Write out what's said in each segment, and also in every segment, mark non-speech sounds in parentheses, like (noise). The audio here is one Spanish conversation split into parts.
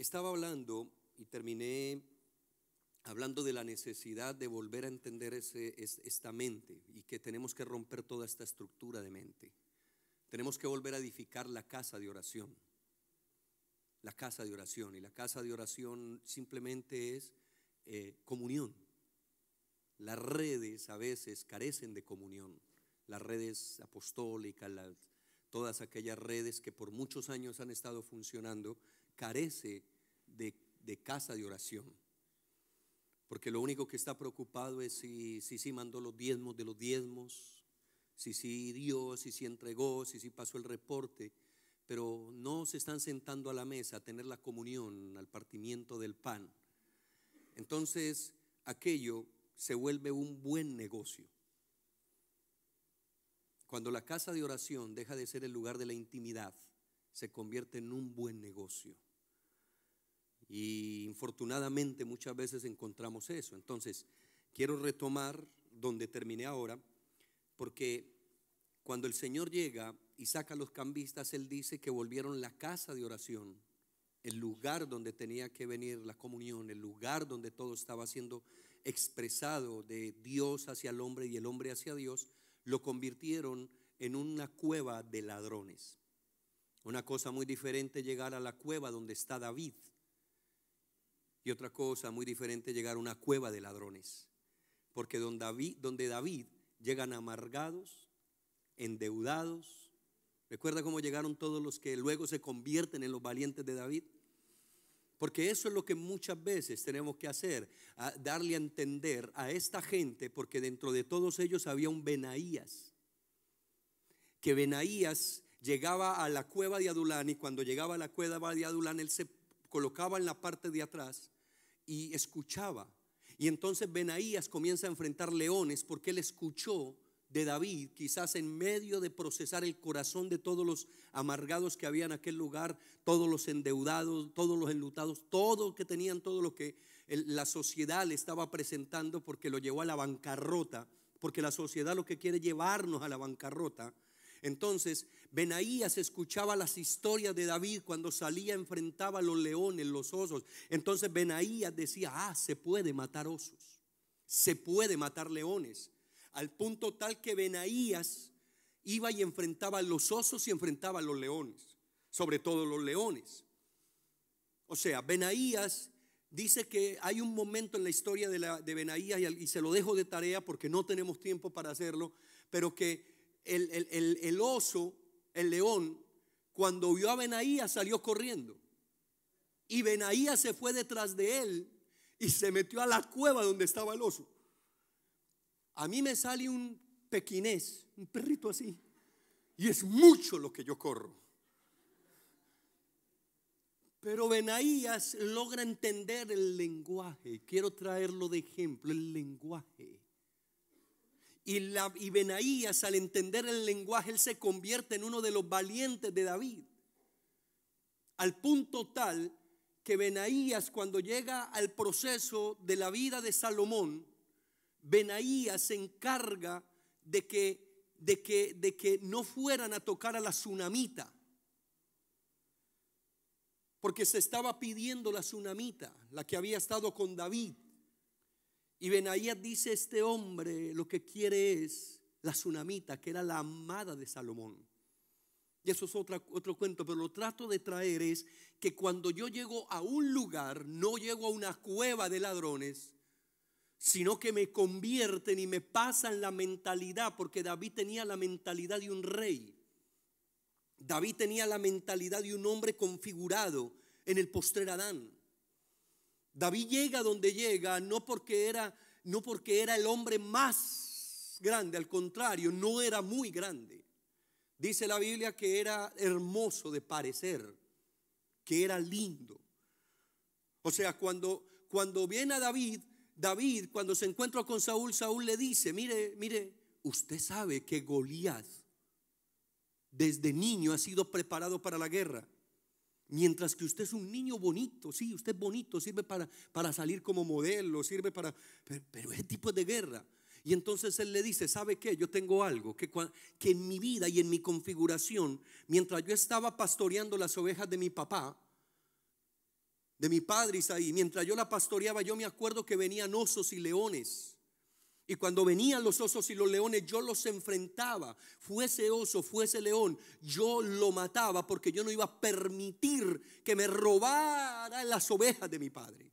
estaba hablando y terminé hablando de la necesidad de volver a entender esta mente y que tenemos que romper toda esta estructura de mente. Tenemos que volver a edificar la casa de oración. La casa de oración. Y la casa de oración simplemente es eh, comunión. Las redes a veces carecen de comunión. Las redes apostólicas, todas aquellas redes que por muchos años han estado funcionando, carece de, casa de oración. Porque lo único que está preocupado es si sí si, mandó los diezmos de los diezmos, si sí dio, si sí entregó, si sí pasó el reporte, pero no se están sentando a la mesa a tener la comunión, al partimiento del pan. Entonces, aquello se vuelve un buen negocio. Cuando la casa de oración deja de ser el lugar de la intimidad, se convierte en un buen negocio. Y infortunadamente muchas veces encontramos eso. Entonces, quiero retomar donde terminé ahora, porque cuando el Señor llega y saca a los cambistas, Él dice que volvieron la casa de oración, el lugar donde tenía que venir la comunión, el lugar donde todo estaba siendo expresado de Dios hacia el hombre y el hombre hacia Dios, lo convirtieron en una cueva de ladrones. Una cosa muy diferente llegar a la cueva donde está David y otra cosa muy diferente llegar a una cueva de ladrones. Porque donde David, llegan amargados, endeudados. ¿Recuerda cómo llegaron todos los que luego se convierten en los valientes de David? Porque eso es lo que muchas veces tenemos que hacer, darle a entender a esta gente, porque dentro de todos ellos había un Benaías. Que Benaías llegaba a la cueva de Adulán y cuando llegaba a la cueva de Adulán él se colocaba en la parte de atrás y escuchaba. Y entonces Benaías comienza a enfrentar leones porque él escuchó de David, quizás en medio de procesar el corazón de todos los amargados que había en aquel lugar, todos los endeudados, todos los enlutados, todo que tenían, todo lo que la sociedad le estaba presentando porque lo llevó a la bancarrota, porque la sociedad lo que quiere llevarnos a la bancarrota. Entonces, Benaías escuchaba las historias de David cuando salía, enfrentaba a los leones, los osos. Entonces Benaías decía, ah, se puede matar osos, se puede matar leones. Al punto tal que Benaías iba y enfrentaba a los osos y enfrentaba a los leones, sobre todo los leones. O sea, Benaías dice que hay un momento en la historia de, Benaías, y se lo dejo de tarea porque no tenemos tiempo para hacerlo, pero que el, oso, el león, cuando vio a Benaías salió corriendo. Y Benaías se fue detrás de él y se metió a la cueva donde estaba el oso. A mí me sale un pequinés, un perrito así, y es mucho lo que yo corro. Pero Benaías logra entender el lenguaje. Quiero traerlo de ejemplo, el lenguaje. Y, la, Benaías, al entender el lenguaje, él se convierte en uno de los valientes de David. Al punto tal que Benaías, cuando llega al proceso de la vida de Salomón, Benaías se encarga de que, de que, de que no fueran a tocar a la tsunamita. Porque se estaba pidiendo la tsunamita, la que había estado con David. Y Benaías dice, este hombre lo que quiere es la tsunamita, que era la amada de Salomón. Y eso es otro, otro cuento, pero lo trato de traer es que cuando yo llego a un lugar, no llego a una cueva de ladrones, sino que me convierten y me pasan la mentalidad, porque David tenía la mentalidad de un rey. David tenía la mentalidad de un hombre configurado en el postrer Adán. David llega donde llega no porque era no porque era el hombre más grande, al contrario, no era muy grande. Dice la Biblia que era hermoso de parecer, que era lindo. O sea, cuando cuando viene a David, David cuando se encuentra con Saúl, Saúl le dice, "Mire, mire, usted sabe que Goliat desde niño ha sido preparado para la guerra." Mientras que usted es un niño bonito, sí, usted es bonito, sirve para, para salir como modelo, sirve para... Pero, ese tipo de guerra. Y entonces él le dice, ¿sabe qué? Yo tengo algo que, que en mi vida y en mi configuración, mientras yo estaba pastoreando las ovejas de mi papá, de mi padre Isaí, mientras yo la pastoreaba, yo me acuerdo que venían osos y leones. Y cuando venían los osos y los leones, yo los enfrentaba. Fuese oso, fuese león, yo lo mataba porque yo no iba a permitir que me robara las ovejas de mi padre.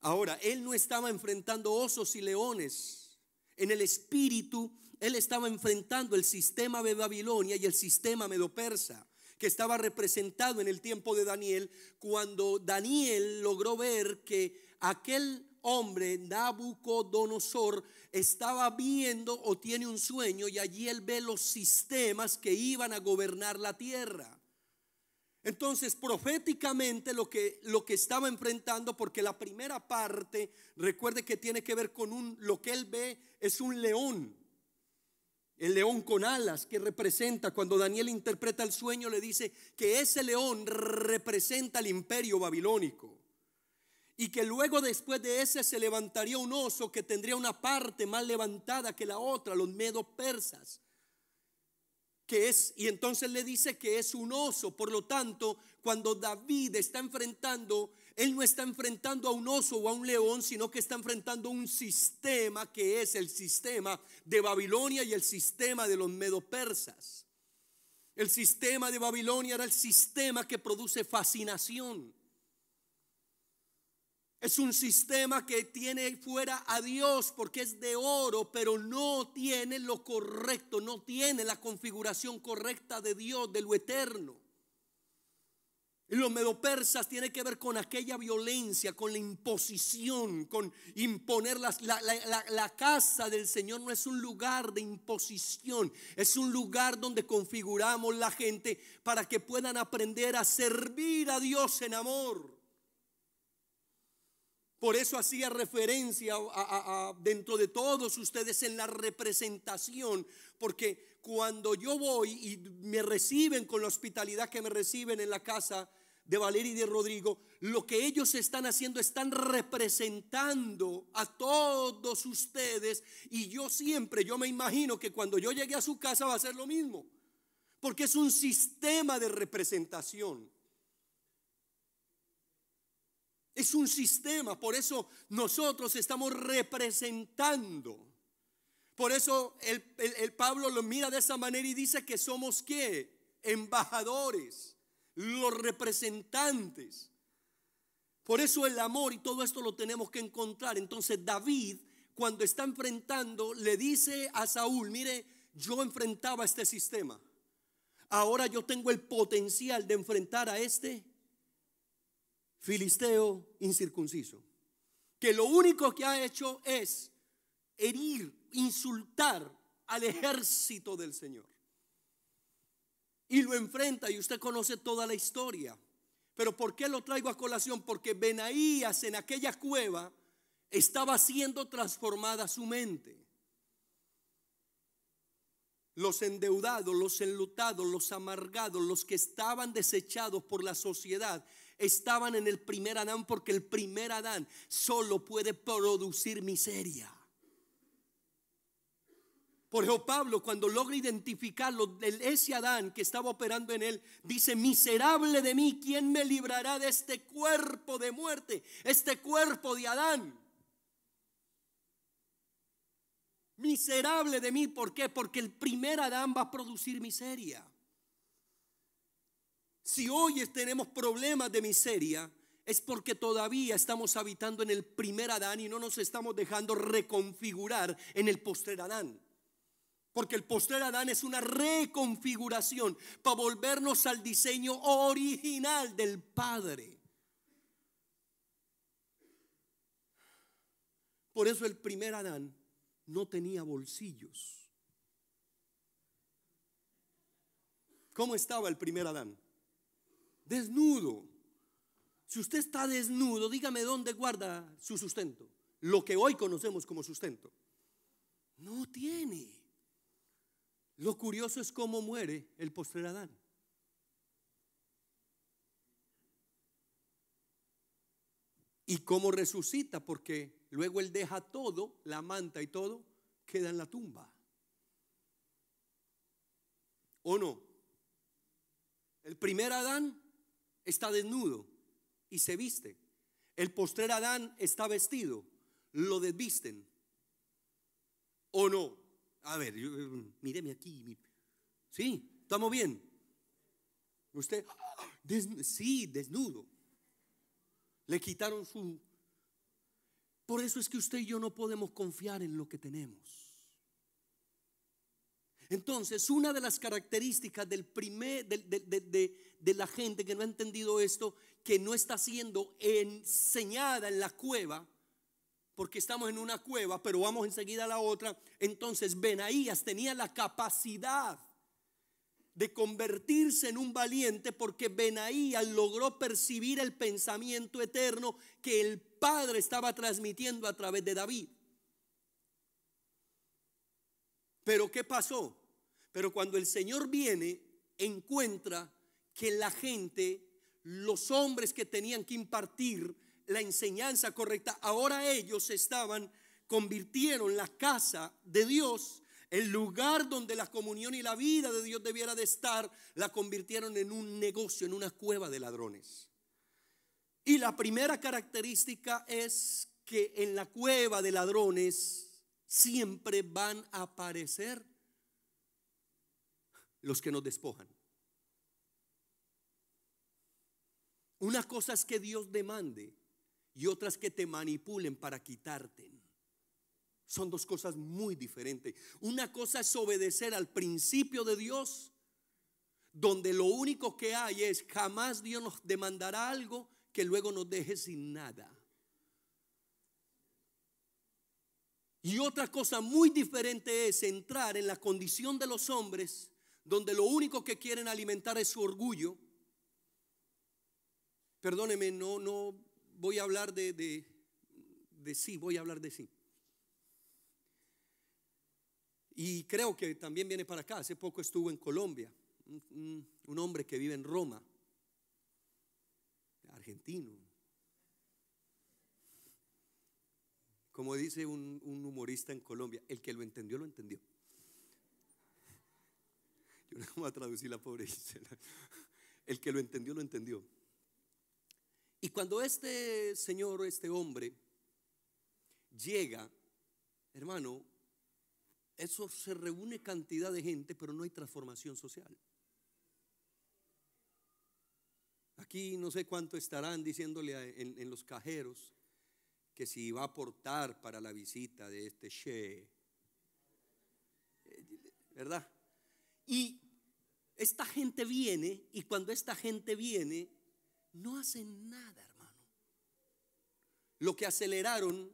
Ahora, él no estaba enfrentando osos y leones. En el espíritu, él estaba enfrentando el sistema de Babilonia y el sistema medo-persa que estaba representado en el tiempo de Daniel, cuando Daniel logró ver que aquel hombre, Nabucodonosor, estaba viendo o tiene un sueño y allí él ve los sistemas que iban a gobernar la tierra. Entonces, proféticamente lo que, lo que estaba enfrentando, porque la primera parte, recuerde que tiene que ver con un, lo que él ve es un león. El león con alas que representa, cuando Daniel interpreta el sueño, le dice que ese león representa el imperio babilónico y que luego después de ese se levantaría un oso que tendría una parte más levantada que la otra, los medos persas. Que es, y entonces le dice que es un oso. Por lo tanto, cuando David está enfrentando, él no está enfrentando a un oso o a un león, sino que está enfrentando un sistema que es el sistema de Babilonia y el sistema de los medos persas. El sistema de Babilonia era el sistema que produce fascinación es un sistema que tiene fuera a Dios porque es de oro, pero no tiene lo correcto, no tiene la configuración correcta de Dios, de lo eterno. Y los medopersas tiene que ver con aquella violencia, con la imposición, con imponer la, la, casa del Señor no es un lugar de imposición, es un lugar donde configuramos la gente para que puedan aprender a servir a Dios en amor. Por eso hacía referencia a, dentro de todos ustedes en la representación, porque cuando yo voy y me reciben con la hospitalidad que me reciben en la casa de Valeria y de Rodrigo, lo que ellos están haciendo están representando a todos ustedes y yo siempre, yo me imagino que cuando yo llegue a su casa va a ser lo mismo, porque es un sistema de representación. Es un sistema, por eso nosotros estamos representando. Por eso el, Pablo lo mira de esa manera y dice que somos qué? Embajadores, los representantes. Por eso el amor y todo esto lo tenemos que encontrar. Entonces David, cuando está enfrentando, le dice a Saúl, mire, yo enfrentaba este sistema. Ahora yo tengo el potencial de enfrentar a este filisteo incircunciso, que lo único que ha hecho es herir, insultar al ejército del Señor. Y lo enfrenta y usted conoce toda la historia. Pero ¿por qué lo traigo a colación? Porque Benaías en aquella cueva estaba siendo transformada su mente. Los endeudados, los enlutados, los amargados, los que estaban desechados por la sociedad, estaban en el primer Adán porque el primer Adán solo puede producir miseria. Por eso Pablo cuando logra identificarlo, ese Adán que estaba operando en él, dice, miserable de mí, ¿quién me librará de este cuerpo de muerte? Este cuerpo de Adán. Miserable de mí, ¿por qué? Porque el primer Adán va a producir miseria. Si hoy tenemos problemas de miseria, es porque todavía estamos habitando en el primer Adán y no nos estamos dejando reconfigurar en el postrer Adán. Porque el postrer Adán es una reconfiguración para volvernos al diseño original del Padre. Por eso el primer Adán no tenía bolsillos. ¿Cómo estaba el primer Adán? Desnudo. Si usted está desnudo, dígame dónde guarda su sustento. Lo que hoy conocemos como sustento. No tiene. Lo curioso es cómo muere el postrer Adán. Y cómo resucita, porque luego él deja todo, la manta y todo, queda en la tumba. ¿O no? El primer Adán está desnudo y se viste. El postrer Adán está vestido, lo desvisten. ¿O no? A ver, míreme aquí. Sí, estamos bien. Usted, sí, desnudo. Le quitaron su... Por eso es que usted y yo no podemos confiar en lo que tenemos. Entonces, una de las características del primer, de, la gente que no ha entendido esto, que no está siendo enseñada en la cueva, porque estamos en una cueva, pero vamos enseguida a la otra. Entonces, Benaías tenía la capacidad de convertirse en un valiente porque Benaías logró percibir el pensamiento eterno que el Padre estaba transmitiendo a través de David. Pero ¿qué pasó? Pero cuando el Señor viene, encuentra que la gente, los hombres que tenían que impartir la enseñanza correcta, ahora ellos estaban, convirtieron la casa de Dios, el lugar donde la comunión y la vida de Dios debiera de estar, la convirtieron en un negocio, en una cueva de ladrones. Y la primera característica es que en la cueva de ladrones siempre van a aparecer los que nos despojan. Una cosa es que Dios demande y otra es que te manipulen para quitarte. Son dos cosas muy diferentes. Una cosa es obedecer al principio de Dios, donde lo único que hay es jamás Dios nos demandará algo que luego nos deje sin nada. Y otra cosa muy diferente es entrar en la condición de los hombres donde lo único que quieren alimentar es su orgullo. Perdóneme, no, no voy a hablar de, de, sí, voy a hablar de sí. Y creo que también viene para acá. Hace poco estuvo en Colombia, un, hombre que vive en Roma, argentino. Como dice un humorista en Colombia, el que lo entendió, lo entendió. Yo no voy a traducir la pobre El que lo entendió, lo entendió. Y cuando este señor, este hombre, llega, hermano, eso se reúne cantidad de gente, pero no hay transformación social. Aquí no sé cuánto estarán diciéndole en, en los cajeros que si va a aportar para la visita de este She, ¿verdad? Y esta gente viene y cuando esta gente viene, no hacen nada, hermano. Lo que aceleraron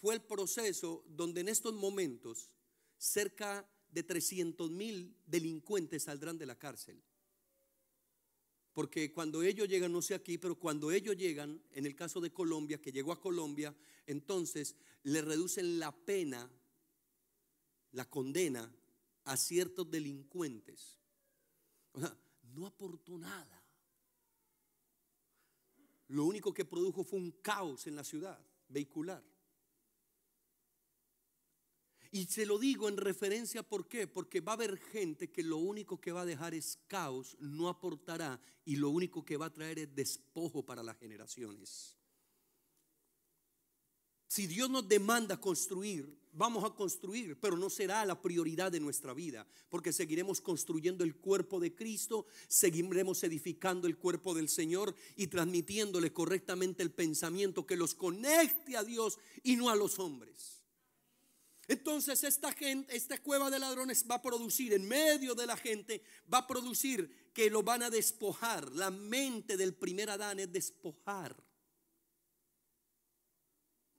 fue el proceso donde en estos momentos cerca de 300 mil delincuentes saldrán de la cárcel. Porque cuando ellos llegan, no sé aquí, pero cuando ellos llegan, en el caso de Colombia, que llegó a Colombia, entonces le reducen la pena, la condena a ciertos delincuentes. O sea, no aportó nada. Lo único que produjo fue un caos en la ciudad vehicular. Y se lo digo en referencia, ¿por qué? Porque va a haber gente que lo único que va a dejar es caos, no aportará y lo único que va a traer es despojo para las generaciones. Si Dios nos demanda construir, vamos a construir, pero no será la prioridad de nuestra vida, porque seguiremos construyendo el cuerpo de Cristo, seguiremos edificando el cuerpo del Señor y transmitiéndole correctamente el pensamiento que los conecte a Dios y no a los hombres. Entonces esta gente, esta cueva de ladrones va a producir en medio de la gente, va a producir que lo van a despojar. La mente del primer Adán es despojar.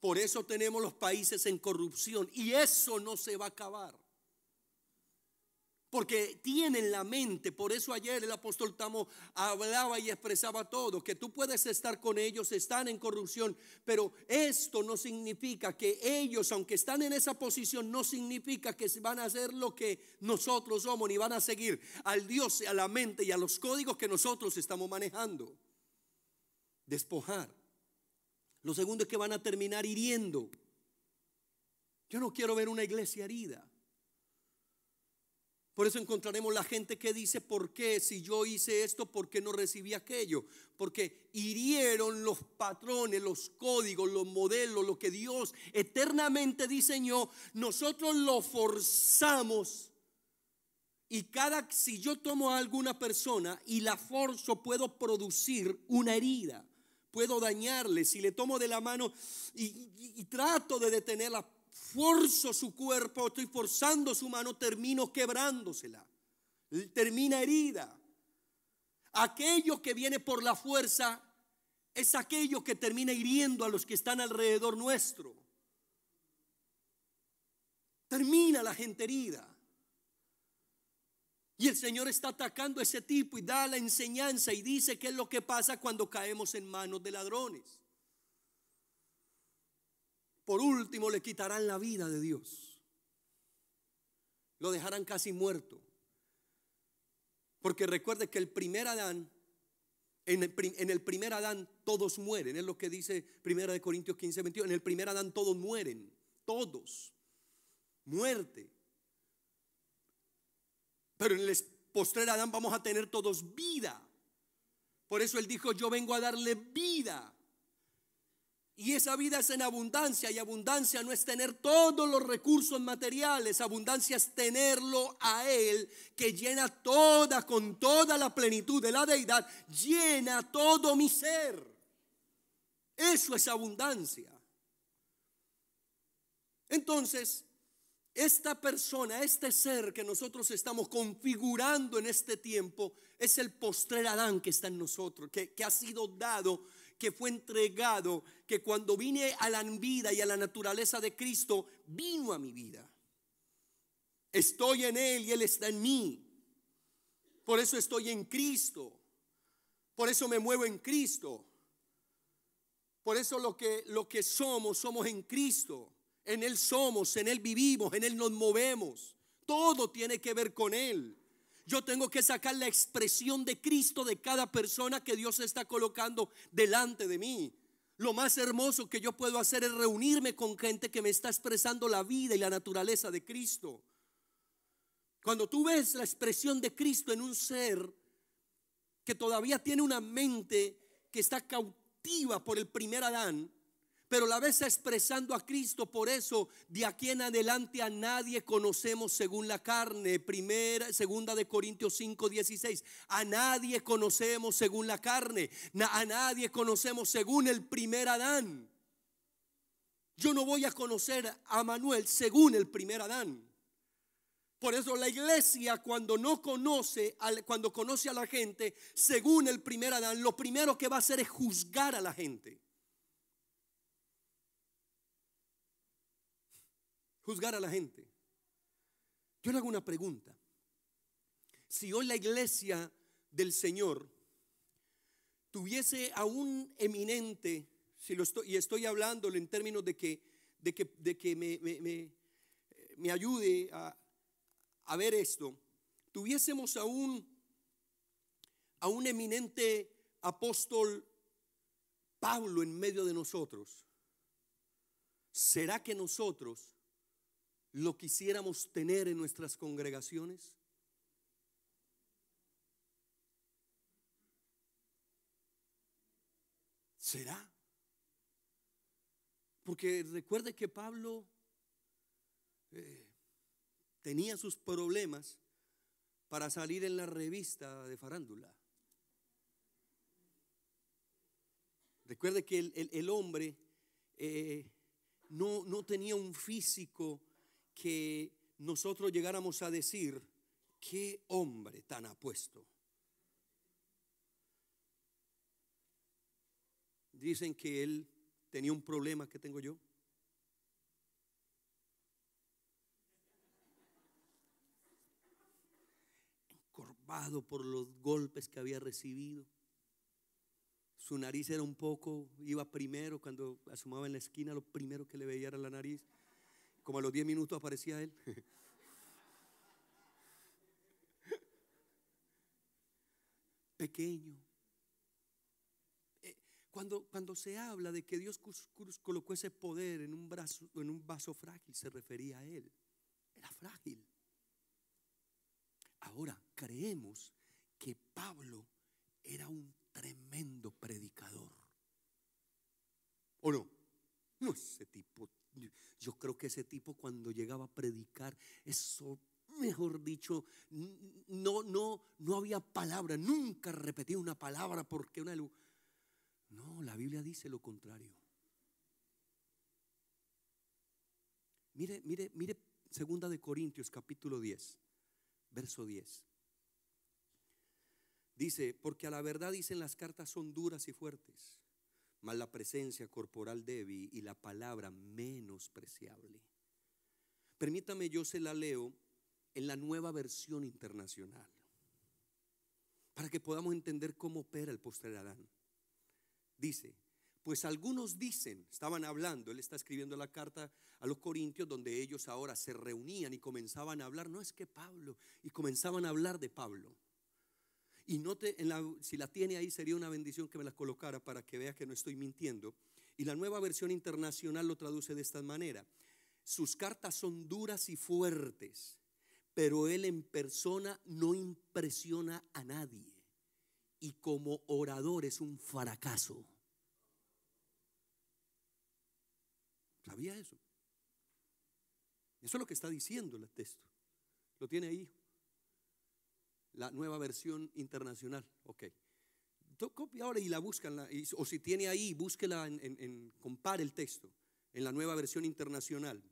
Por eso tenemos los países en corrupción y eso no se va a acabar. Porque tienen la mente, por eso ayer el apóstol Tamo hablaba y expresaba todo, que tú puedes estar con ellos, están en corrupción, pero esto no significa que ellos, aunque están en esa posición, no significa que van a hacer lo que nosotros somos, ni van a seguir al Dios, a la mente y a los códigos que nosotros estamos manejando. Despojar. Lo segundo es que van a terminar hiriendo. Yo no quiero ver una iglesia herida. Por eso encontraremos la gente que dice, ¿por qué si yo hice esto, por qué no recibí aquello? Porque hirieron los patrones, los códigos, los modelos, lo que Dios eternamente diseñó. Nosotros lo forzamos. Y cada, si yo tomo a alguna persona y la forzo, puedo producir una herida. Puedo dañarle. Si le tomo de la mano y, trato de detenerla, forzo su cuerpo, estoy forzando su mano, termino quebrándosela. Termina herida. Aquello que viene por la fuerza es aquello que termina hiriendo a los que están alrededor nuestro. Termina la gente herida. Y el Señor está atacando a ese tipo y da la enseñanza y dice qué es lo que pasa cuando caemos en manos de ladrones. Por último, le quitarán la vida de Dios. Lo dejarán casi muerto. Porque recuerde que el primer Adán, en el, primer Adán todos mueren. Es lo que dice 1 de Corintios 15, 21. En el primer Adán todos mueren. Todos. Muerte. Pero en el postrer Adán vamos a tener todos vida. Por eso él dijo, yo vengo a darle vida y esa vida es en abundancia y abundancia no es tener todos los recursos materiales, abundancia es tenerlo a Él que llena toda, con toda la plenitud de la deidad, llena todo mi ser. Eso es abundancia. Entonces, esta persona, este ser que nosotros estamos configurando en este tiempo, es el postrer Adán que está en nosotros, que, que ha sido dado que fue entregado, que cuando vine a la vida y a la naturaleza de Cristo, vino a mi vida. Estoy en Él y Él está en mí. Por eso estoy en Cristo. Por eso me muevo en Cristo. Por eso lo que, lo que somos, somos en Cristo. En Él somos, en Él vivimos, en Él nos movemos. Todo tiene que ver con Él. Yo tengo que sacar la expresión de Cristo de cada persona que Dios está colocando delante de mí. Lo más hermoso que yo puedo hacer es reunirme con gente que me está expresando la vida y la naturaleza de Cristo. Cuando tú ves la expresión de Cristo en un ser que todavía tiene una mente que está cautiva por el primer Adán, pero la ves expresando a Cristo. Por eso, de aquí en adelante a nadie conocemos según la carne. Primera, segunda de Corintios 5, 16. A nadie conocemos según la carne. A nadie conocemos según el primer Adán. Yo no voy a conocer a Manuel según el primer Adán. Por eso la iglesia cuando no conoce, cuando conoce a la gente según el primer Adán, lo primero que va a hacer es juzgar a la gente. Juzgar a la gente. Yo le hago una pregunta. Si hoy la iglesia del Señor tuviese a un eminente, si lo estoy, y estoy hablándole en términos de que, de que, de que me, me, me, ayude a, a, ver esto, tuviésemos a un, a un eminente apóstol Pablo en medio de nosotros, ¿será que nosotros lo quisiéramos tener en nuestras congregaciones? ¿Será? Porque recuerde que Pablo eh, tenía sus problemas para salir en la revista de farándula. Recuerde que el, hombre eh, no, no tenía un físico que nosotros llegáramos a decir, qué hombre tan apuesto. Dicen que él tenía un problema que tengo yo. Encorvado por los golpes que había recibido. Su nariz era un poco, iba primero cuando asomaba en la esquina, lo primero que le veía era la nariz. Como a los 10 minutos aparecía él. (laughs) Pequeño. Eh, cuando, cuando se habla de que Dios colocó ese poder en un, brazo, en un vaso frágil, se refería a él. Era frágil. Ahora, creemos que Pablo era un tremendo predicador. ¿O no? No, ese tipo, yo creo que ese tipo cuando llegaba a predicar, eso, mejor dicho, no, no, no había palabra, nunca repetía una palabra porque una... No, la Biblia dice lo contrario. Mire, mire, mire, segunda de Corintios capítulo 10, verso 10. Dice, porque a la verdad dicen las cartas son duras y fuertes, mas la presencia corporal débil y la palabra menospreciable. Permítame, yo se la leo en la nueva versión internacional, para que podamos entender cómo opera el postrer Adán. Dice, pues algunos dicen, estaban hablando, él está escribiendo la carta a los corintios donde ellos ahora se reunían y comenzaban a hablar, no es que Pablo, y comenzaban a hablar de Pablo. Y note, en la, si la tiene ahí sería una bendición que me la colocara para que vea que no estoy mintiendo. Y la nueva versión internacional lo traduce de esta manera. Sus cartas son duras y fuertes, pero él en persona no impresiona a nadie. Y como orador es un fracaso. ¿Sabía eso? Eso es lo que está diciendo el texto. Lo tiene ahí la nueva versión internacional. Ok. Copia ahora y la buscan, o si tiene ahí, búsquela, en, compare el texto en la nueva versión internacional.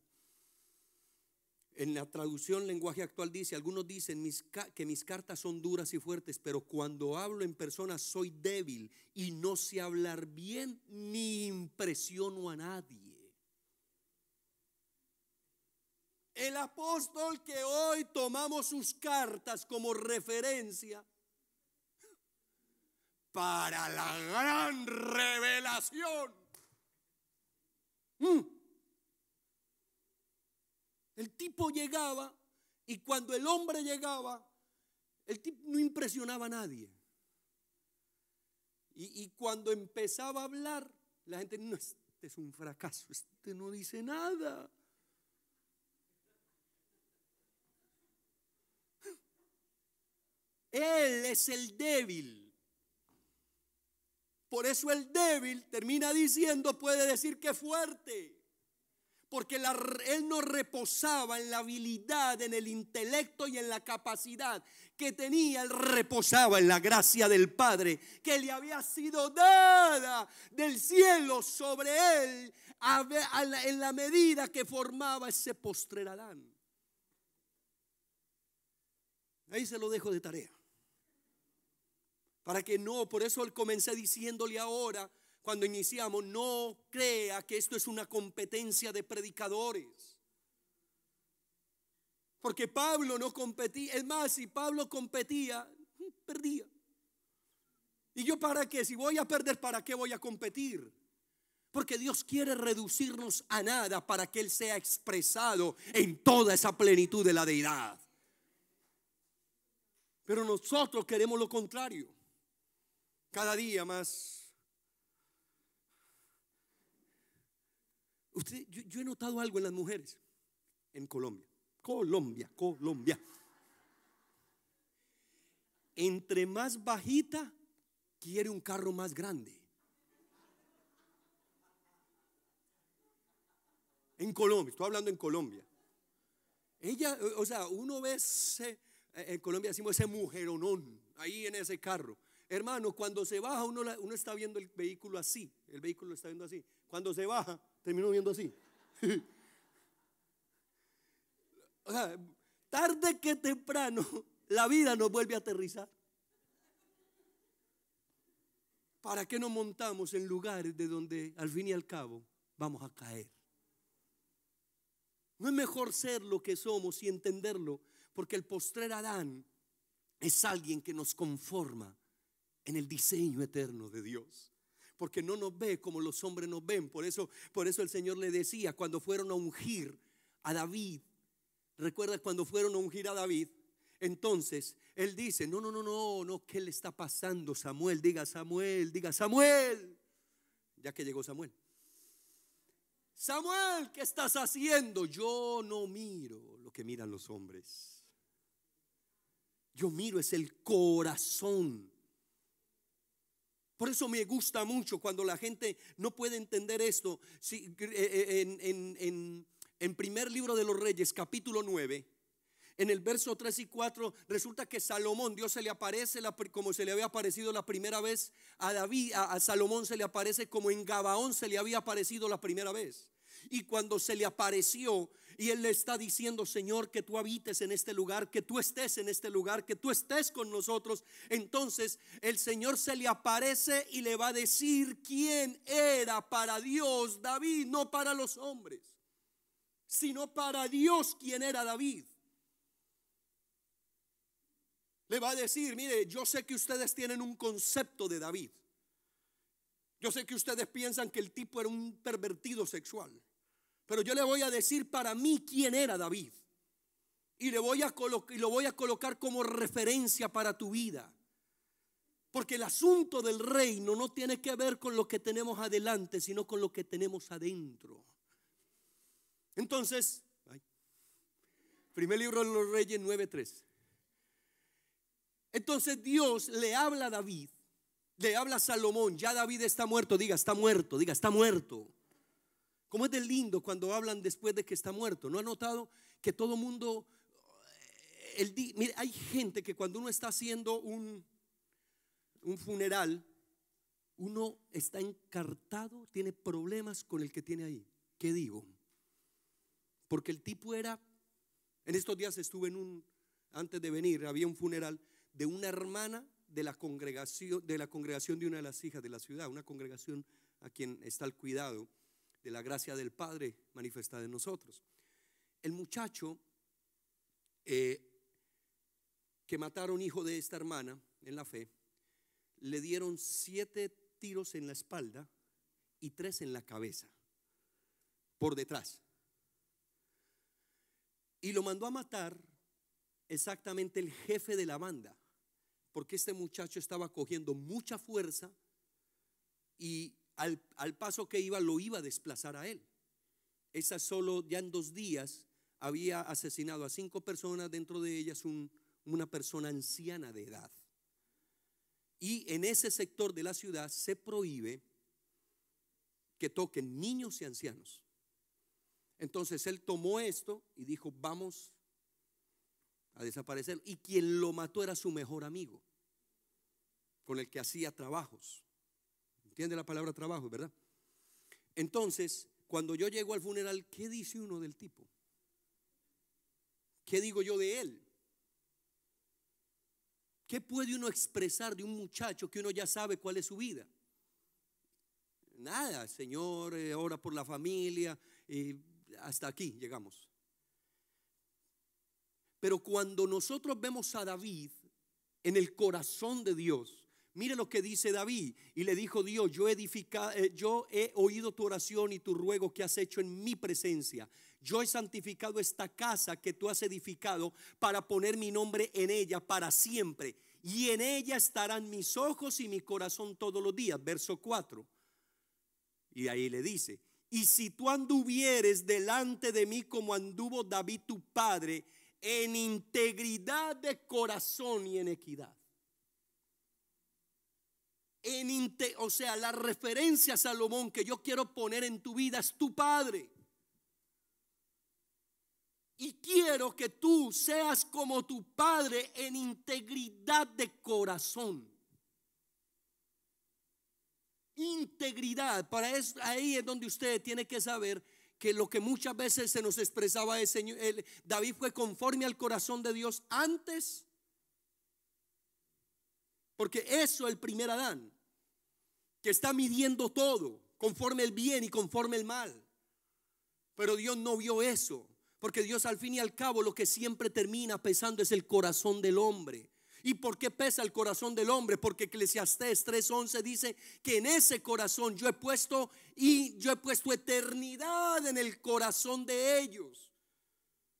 En la traducción lenguaje actual dice, algunos dicen que mis cartas son duras y fuertes, pero cuando hablo en persona soy débil y no sé hablar bien ni impresiono a nadie. El apóstol que hoy tomamos sus cartas como referencia para la gran revelación. Mm. El tipo llegaba y cuando el hombre llegaba, el tipo no impresionaba a nadie. Y, y cuando empezaba a hablar, la gente, no, este es un fracaso, este no dice nada. Él es el débil. Por eso el débil termina diciendo, puede decir que fuerte. Porque él no reposaba en la habilidad, en el intelecto y en la capacidad que tenía. Él reposaba en la gracia del Padre que le había sido dada del cielo sobre él en la medida que formaba ese postrer Adán. Ahí se lo dejo de tarea. Para que no, por eso él comencé diciéndole ahora, cuando iniciamos, no crea que esto es una competencia de predicadores. Porque Pablo no competía, es más, si Pablo competía, perdía. ¿Y yo para qué? Si voy a perder, ¿para qué voy a competir? Porque Dios quiere reducirnos a nada para que Él sea expresado en toda esa plenitud de la deidad. Pero nosotros queremos lo contrario cada día más. Usted, yo, he notado algo en las mujeres en Colombia. Colombia, Colombia. Entre más bajita, quiere un carro más grande. En Colombia, estoy hablando en Colombia. Ella, o sea, uno ve ese, en Colombia decimos ese mujeronón ahí en ese carro. Hermano, cuando se baja uno, está viendo el vehículo así, el vehículo lo está viendo así. Cuando se baja, termino viendo así. (laughs) o sea, tarde que temprano, (laughs) la vida nos vuelve a aterrizar. ¿Para qué nos montamos en lugares de donde al fin y al cabo vamos a caer? No es mejor ser lo que somos y entenderlo, porque el postrer Adán es alguien que nos conforma en el diseño eterno de Dios. Porque no nos ve como los hombres nos ven. Por eso, por eso el Señor le decía cuando fueron a ungir a David. Recuerda cuando fueron a ungir a David. Entonces él dice: No, no, no, no, no, ¿qué le está pasando, Samuel? Diga Samuel, diga Samuel. Ya que llegó Samuel. Samuel, ¿qué estás haciendo? Yo no miro lo que miran los hombres. yo miro es el corazón. Por eso me gusta mucho cuando la gente no puede entender esto. Si, eh, eh, en, en, en, primer libro de los Reyes, capítulo 9, en el verso 3 y 4 resulta que Salomón, Dios se le aparece como se le había aparecido la primera vez a David, a, Salomón se le aparece como en Gabaón se le había aparecido la primera vez. Y cuando se le apareció y él le está diciendo, Señor, que tú habites en este lugar, que tú estés en este lugar, que tú estés con nosotros, entonces el Señor se le aparece y le va a decir quién era para Dios David, no para los hombres, sino para Dios quién era David le va a decir, mire, yo sé que ustedes tienen un concepto de David. Yo sé que ustedes piensan que el tipo era un pervertido sexual. Pero yo le voy a decir para mí quién era David. Y, le voy a lo voy a colocar como referencia para tu vida. Porque el asunto del reino no tiene que ver con lo que tenemos adelante, sino con lo que tenemos adentro. Entonces, primer libro de los Reyes 9:3. Entonces Dios le habla a David, le habla a Salomón, ya David está muerto, diga, está muerto, diga, está muerto. ¿Cómo es de lindo cuando hablan después de que está muerto? ¿No ha notado que todo mundo, eh, el, mire, hay gente que cuando uno está haciendo un, un funeral, uno está encartado, tiene problemas con el que tiene ahí. ¿Qué digo? Porque el tipo era, en estos días estuve en un, antes de venir, había un funeral de una hermana de la congregación de la congregación de una de las hijas de la ciudad, una congregación a quien está el cuidado de la gracia del Padre manifestada en nosotros. El muchacho eh, que mataron hijo de esta hermana en la fe, le dieron siete tiros en la espalda y tres en la cabeza, por detrás. Y lo mandó a matar exactamente el jefe de la banda porque este muchacho estaba cogiendo mucha fuerza y al, paso que iba lo iba a desplazar a él. Esa solo ya en dos días había asesinado a cinco personas, dentro de ellas una persona anciana de edad. Y en ese sector de la ciudad se prohíbe que toquen niños y ancianos. Entonces él tomó esto y dijo, vamos a desaparecer. Y quien lo mató era su mejor amigo, con el que hacía trabajos. ¿Entiende la palabra trabajo, verdad? Entonces, cuando yo llego al funeral, ¿qué dice uno del tipo? ¿Qué digo yo de él? ¿Qué puede uno expresar de un muchacho que uno ya sabe cuál es su vida? Nada, Señor, eh, ora por la familia, y hasta aquí llegamos. Pero cuando nosotros vemos a David en el corazón de Dios, mire lo que dice David. Y le dijo Dios, yo, eh, yo he oído tu oración y tu ruego que has hecho en mi presencia. Yo he santificado esta casa que tú has edificado para poner mi nombre en ella para siempre. Y en ella estarán mis ojos y mi corazón todos los días. Verso 4. Y ahí le dice, y si tú anduvieres delante de mí como anduvo David tu padre, en integridad de corazón y en equidad. En o sea, la referencia a Salomón que yo quiero poner en tu vida es tu padre. Y quiero que tú seas como tu padre en integridad de corazón. Integridad, para eso ahí es donde usted tiene que saber que lo que muchas veces se nos expresaba es, Señor, David fue conforme al corazón de Dios antes, porque eso es el primer Adán, que está midiendo todo, conforme el bien y conforme el mal. Pero Dios no vio eso, porque Dios al fin y al cabo lo que siempre termina pesando es el corazón del hombre. ¿Y por qué pesa el corazón del hombre? Porque Eclesiastés 3:11 dice que en ese corazón yo he puesto y yo he puesto eternidad en el corazón de ellos.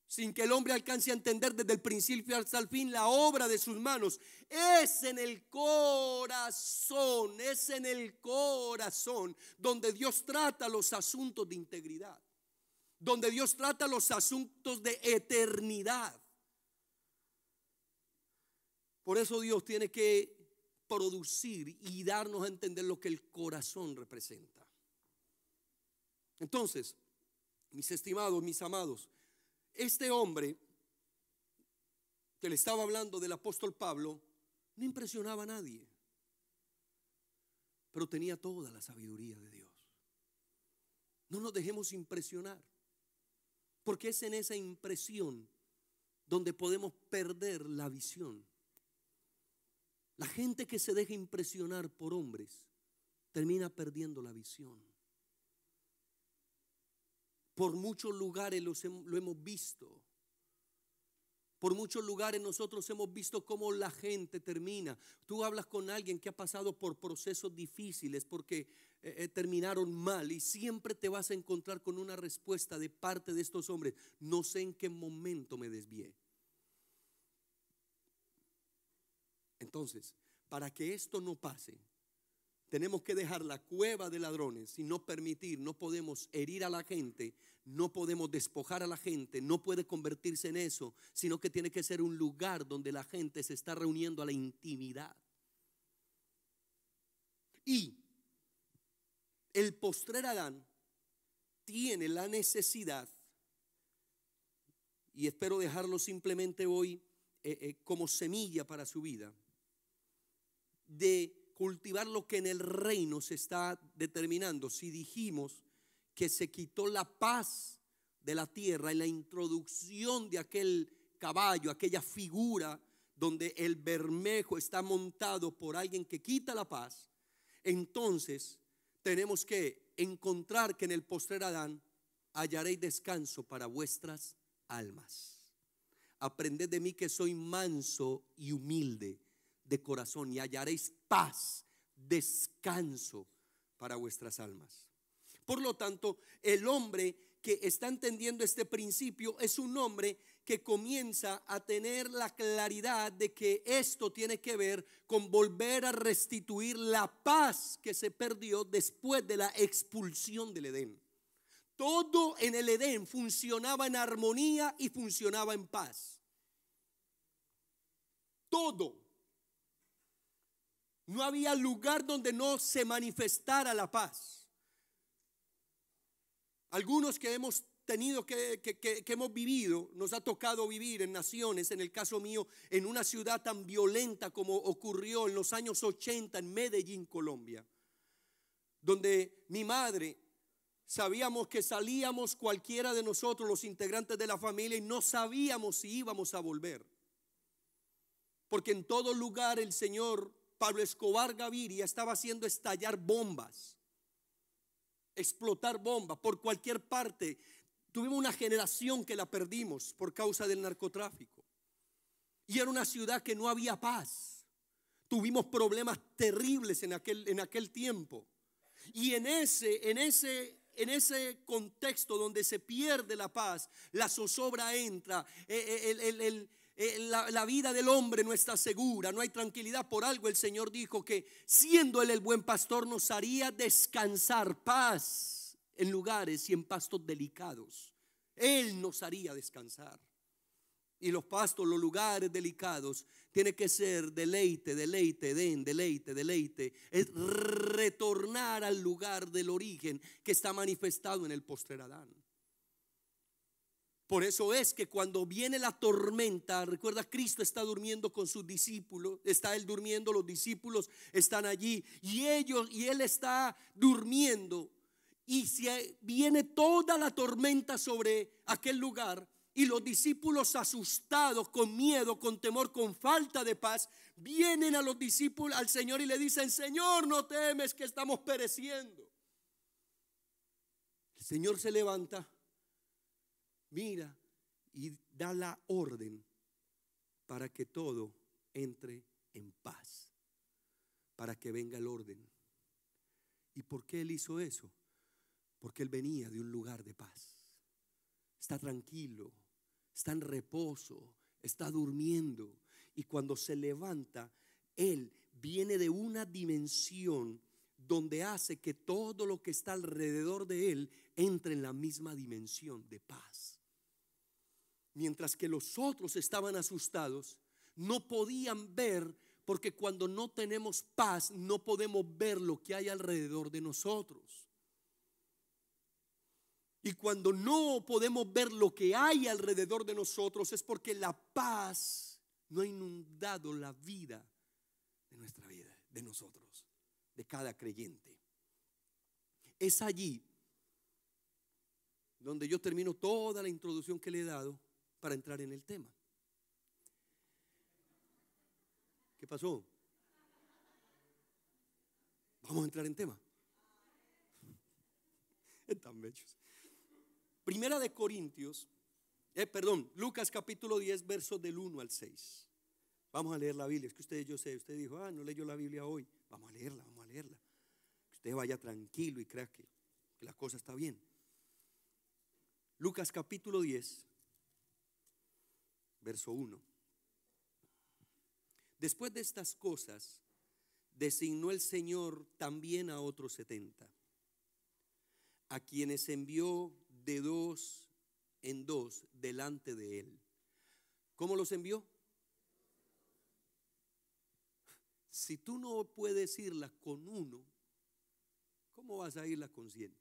Sin que el hombre alcance a entender desde el principio hasta el fin la obra de sus manos. Es en el corazón, es en el corazón donde Dios trata los asuntos de integridad. Donde Dios trata los asuntos de eternidad. Por eso Dios tiene que producir y darnos a entender lo que el corazón representa. Entonces, mis estimados, mis amados, este hombre que le estaba hablando del apóstol Pablo no impresionaba a nadie, pero tenía toda la sabiduría de Dios. No nos dejemos impresionar, porque es en esa impresión donde podemos perder la visión. La gente que se deja impresionar por hombres termina perdiendo la visión. Por muchos lugares lo hemos visto. Por muchos lugares nosotros hemos visto cómo la gente termina. Tú hablas con alguien que ha pasado por procesos difíciles porque eh, eh, terminaron mal y siempre te vas a encontrar con una respuesta de parte de estos hombres. No sé en qué momento me desvié. Entonces, para que esto no pase, tenemos que dejar la cueva de ladrones y no permitir, no podemos herir a la gente, no podemos despojar a la gente, no puede convertirse en eso, sino que tiene que ser un lugar donde la gente se está reuniendo a la intimidad. Y el postrer Adán tiene la necesidad, y espero dejarlo simplemente hoy eh, eh, como semilla para su vida, de cultivar lo que en el reino se está determinando. Si dijimos que se quitó la paz de la tierra en la introducción de aquel caballo, aquella figura donde el bermejo está montado por alguien que quita la paz, entonces tenemos que encontrar que en el postrer Adán hallaréis descanso para vuestras almas. Aprended de mí que soy manso y humilde de corazón y hallaréis paz, descanso para vuestras almas. Por lo tanto, el hombre que está entendiendo este principio es un hombre que comienza a tener la claridad de que esto tiene que ver con volver a restituir la paz que se perdió después de la expulsión del Edén. Todo en el Edén funcionaba en armonía y funcionaba en paz. Todo. No había lugar donde no se manifestara la paz. Algunos que hemos tenido que, que, hemos vivido, nos ha tocado vivir en naciones, en el caso mío, en una ciudad tan violenta como ocurrió en los años 80 en Medellín, Colombia, donde mi madre sabíamos que salíamos cualquiera de nosotros, los integrantes de la familia, y no sabíamos si íbamos a volver. Porque en todo lugar el Señor Pablo Escobar Gaviria estaba haciendo estallar bombas, explotar bombas por cualquier parte. Tuvimos una generación que la perdimos por causa del narcotráfico. Y era una ciudad que no había paz. Tuvimos problemas terribles en aquel, en aquel tiempo. Y en ese, en ese en ese contexto donde se pierde la paz, la zozobra entra, eh, eh, el, eh, la, vida del hombre no está segura, no hay tranquilidad. Por algo el Señor dijo que siendo Él el buen pastor nos haría descansar paz en lugares y en pastos delicados. Él nos haría descansar. Y los pastos, los lugares delicados, tiene que ser deleite, deleite, den, deleite, deleite. Es retornar al lugar del origen que está manifestado en el postrer Adán. Por eso es que cuando viene la tormenta, recuerda, Cristo está durmiendo con sus discípulos, está él durmiendo, los discípulos están allí y ellos y él está durmiendo y si viene toda la tormenta sobre aquel lugar y los discípulos asustados, con miedo, con temor, con falta de paz, vienen a los discípulos al Señor y le dicen, "Señor, no temes que estamos pereciendo." El Señor se levanta mira y da la orden para que todo entre en paz, para que venga el orden. ¿Y por qué él hizo eso? Porque él venía de un lugar de paz. Está tranquilo, está en reposo, está durmiendo. Y cuando se levanta, él viene de una dimensión donde hace que todo lo que está alrededor de él entre en la misma dimensión de paz. Mientras que los otros estaban asustados, no podían ver porque cuando no tenemos paz no podemos ver lo que hay alrededor de nosotros. Y cuando no podemos ver lo que hay alrededor de nosotros es porque la paz no ha inundado la vida de nuestra vida, de nosotros, de cada creyente. Es allí donde yo termino toda la introducción que le he dado para entrar en el tema. ¿Qué pasó? Vamos a entrar en tema. (laughs) Están bellos. Primera de Corintios, eh, perdón, Lucas capítulo 10, versos del 1 al 6. Vamos a leer la Biblia. Es que usted, yo sé, usted dijo, ah, no leyó la Biblia hoy. Vamos a leerla, vamos a leerla. Que usted vaya tranquilo y crea que, que la cosa está bien. Lucas capítulo 10, verso 1. Después de estas cosas, designó el Señor también a otros setenta, a quienes envió de dos en dos delante de él. ¿Cómo los envió? Si tú no puedes irla con uno, ¿cómo vas a irla con cien?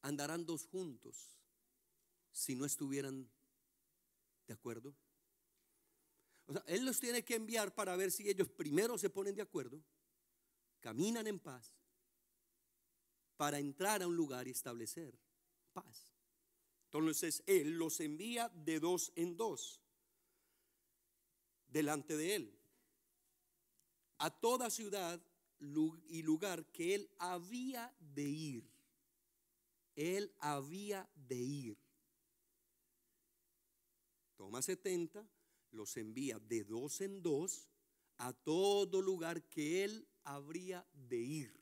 Andarán dos juntos si no estuvieran de acuerdo. O sea, Él los tiene que enviar para ver si ellos primero se ponen de acuerdo, caminan en paz, para entrar a un lugar y establecer paz. Entonces Él los envía de dos en dos delante de Él a toda ciudad y lugar que Él había de ir. Él había de ir. Toma 70, los envía de dos en dos a todo lugar que Él habría de ir.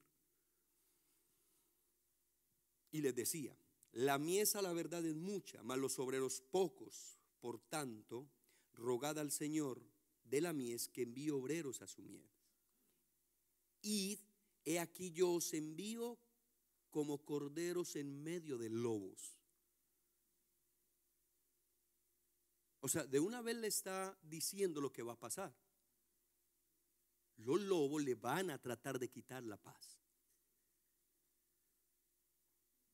Y les decía, la miesa, la verdad, es mucha, mas los obreros pocos. Por tanto, rogad al Señor de la mies que envíe obreros a su mies. Id, he aquí yo os envío como corderos en medio de lobos. O sea, de una vez le está diciendo lo que va a pasar. Los lobos le van a tratar de quitar la paz.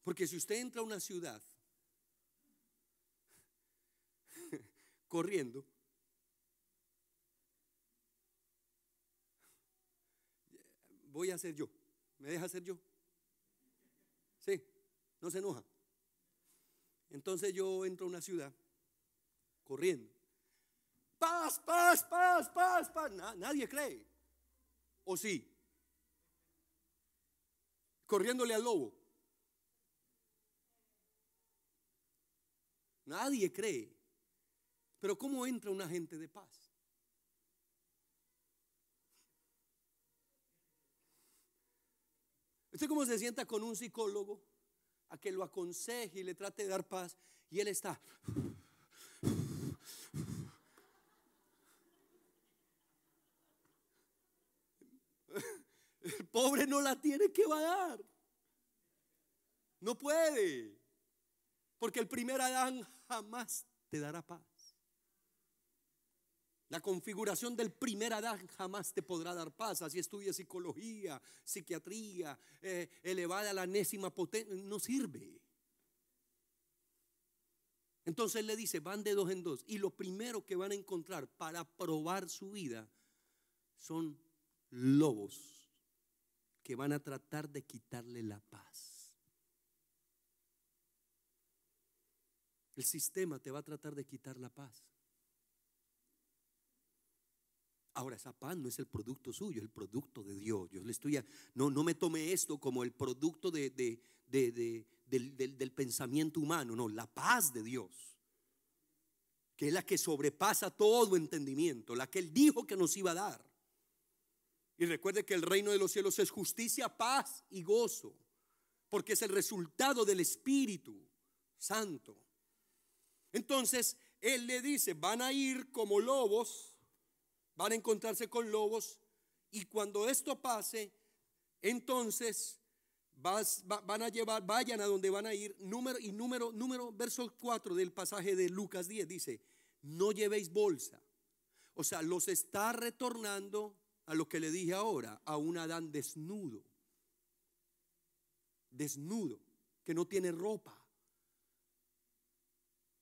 Porque si usted entra a una ciudad (laughs) corriendo, voy a hacer yo. ¿Me deja hacer yo? Sí, no se enoja. Entonces yo entro a una ciudad corriendo. Paz, paz, paz, paz, paz. nadie cree. ¿O sí? Corriéndole al lobo. Nadie cree. Pero ¿cómo entra una gente de paz? ¿Usted cómo se sienta con un psicólogo a que lo aconseje y le trate de dar paz y él está... El pobre no la tiene que va dar. No puede. Porque el primer Adán jamás te dará paz. La configuración del primer Adán jamás te podrá dar paz. Así estudia psicología, psiquiatría, eh, elevada a la enésima potencia. No sirve. Entonces le dice, van de dos en dos. Y lo primero que van a encontrar para probar su vida son lobos que van a tratar de quitarle la paz. El sistema te va a tratar de quitar la paz. Ahora, esa paz no es el producto suyo, es el producto de Dios. Yo le estoy no, no me tome esto como el producto de, del, del pensamiento humano, no, la paz de Dios, que es la que sobrepasa todo entendimiento, la que Él dijo que nos iba a dar. Y recuerde que el reino de los cielos es justicia, paz y gozo, porque es el resultado del Espíritu Santo. Entonces, Él le dice, van a ir como lobos, van a encontrarse con lobos, y cuando esto pase, entonces van a llevar, vayan a donde van a ir. Número y número, número, verso 4 del pasaje de Lucas 10 dice: No llevéis bolsa, O sea, los está retornando a lo que le dije ahora, a un Adán desnudo. Desnudo, que no tiene ropa,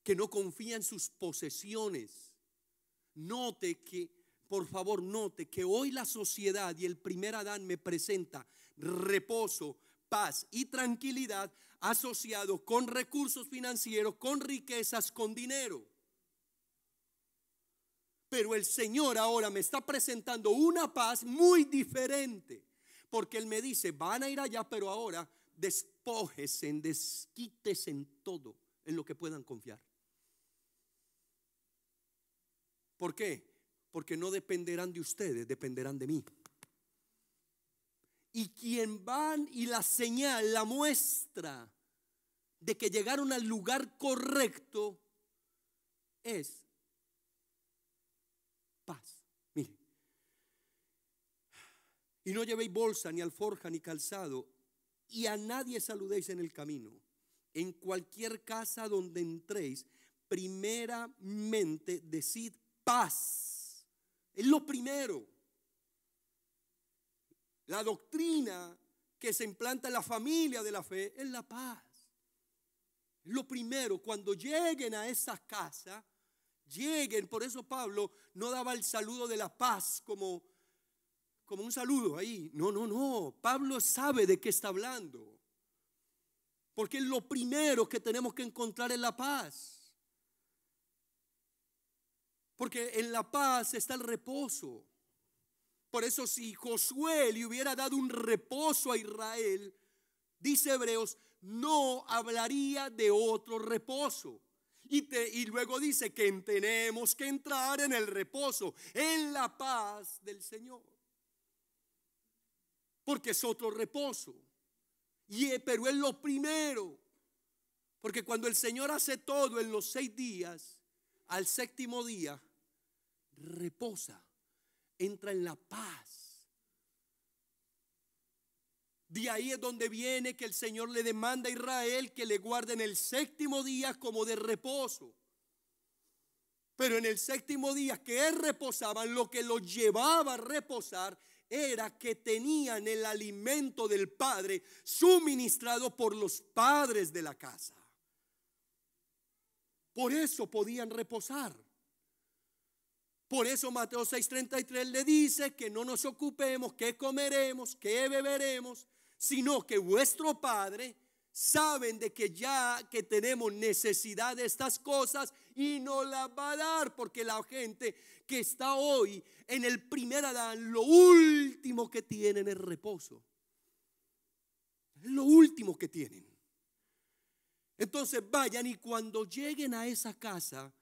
que no confía en sus posesiones. Note que, por favor, note que hoy la sociedad y el primer Adán me presenta reposo, paz y tranquilidad asociado con recursos financieros, con riquezas, con dinero. Pero el Señor ahora me está presentando una paz muy diferente. Porque Él me dice, van a ir allá, pero ahora despójese, desquites en todo, en lo que puedan confiar. ¿Por qué? Porque no dependerán de ustedes, dependerán de mí. Y quien van y la señal, la muestra de que llegaron al lugar correcto es paz. Mire. Y no llevéis bolsa, ni alforja, ni calzado, y a nadie saludéis en el camino. En cualquier casa donde entréis, primeramente decid paz. Es lo primero. La doctrina que se implanta en la familia de la fe es la paz. Lo primero, cuando lleguen a esa casa, lleguen. Por eso Pablo no daba el saludo de la paz como, como un saludo ahí. No, no, no. Pablo sabe de qué está hablando. Porque lo primero que tenemos que encontrar es la paz. Porque en la paz está el reposo. Por eso si Josué le hubiera dado un reposo a Israel, dice Hebreos, no hablaría de otro reposo. Y, luego dice que tenemos que entrar en el reposo, en la paz del Señor. Porque es otro reposo. Y, eh, pero es lo primero. Porque cuando el Señor hace todo en los seis días, al séptimo día, reposa, entra en la paz. De ahí es donde viene que el Señor le demanda a Israel que le guarden el séptimo día como de reposo. Pero en el séptimo día que él reposaban, lo que los llevaba a reposar era que tenían el alimento del Padre suministrado por los padres de la casa. Por eso podían reposar. Por eso Mateo 6:33 le dice que no nos ocupemos, que comeremos, que beberemos, sino que vuestro Padre saben de que ya que tenemos necesidad de estas cosas y no las va a dar porque la gente que está hoy en el primer Adán, lo último que tienen es reposo. Lo último que tienen. Entonces vayan y cuando lleguen a esa casa,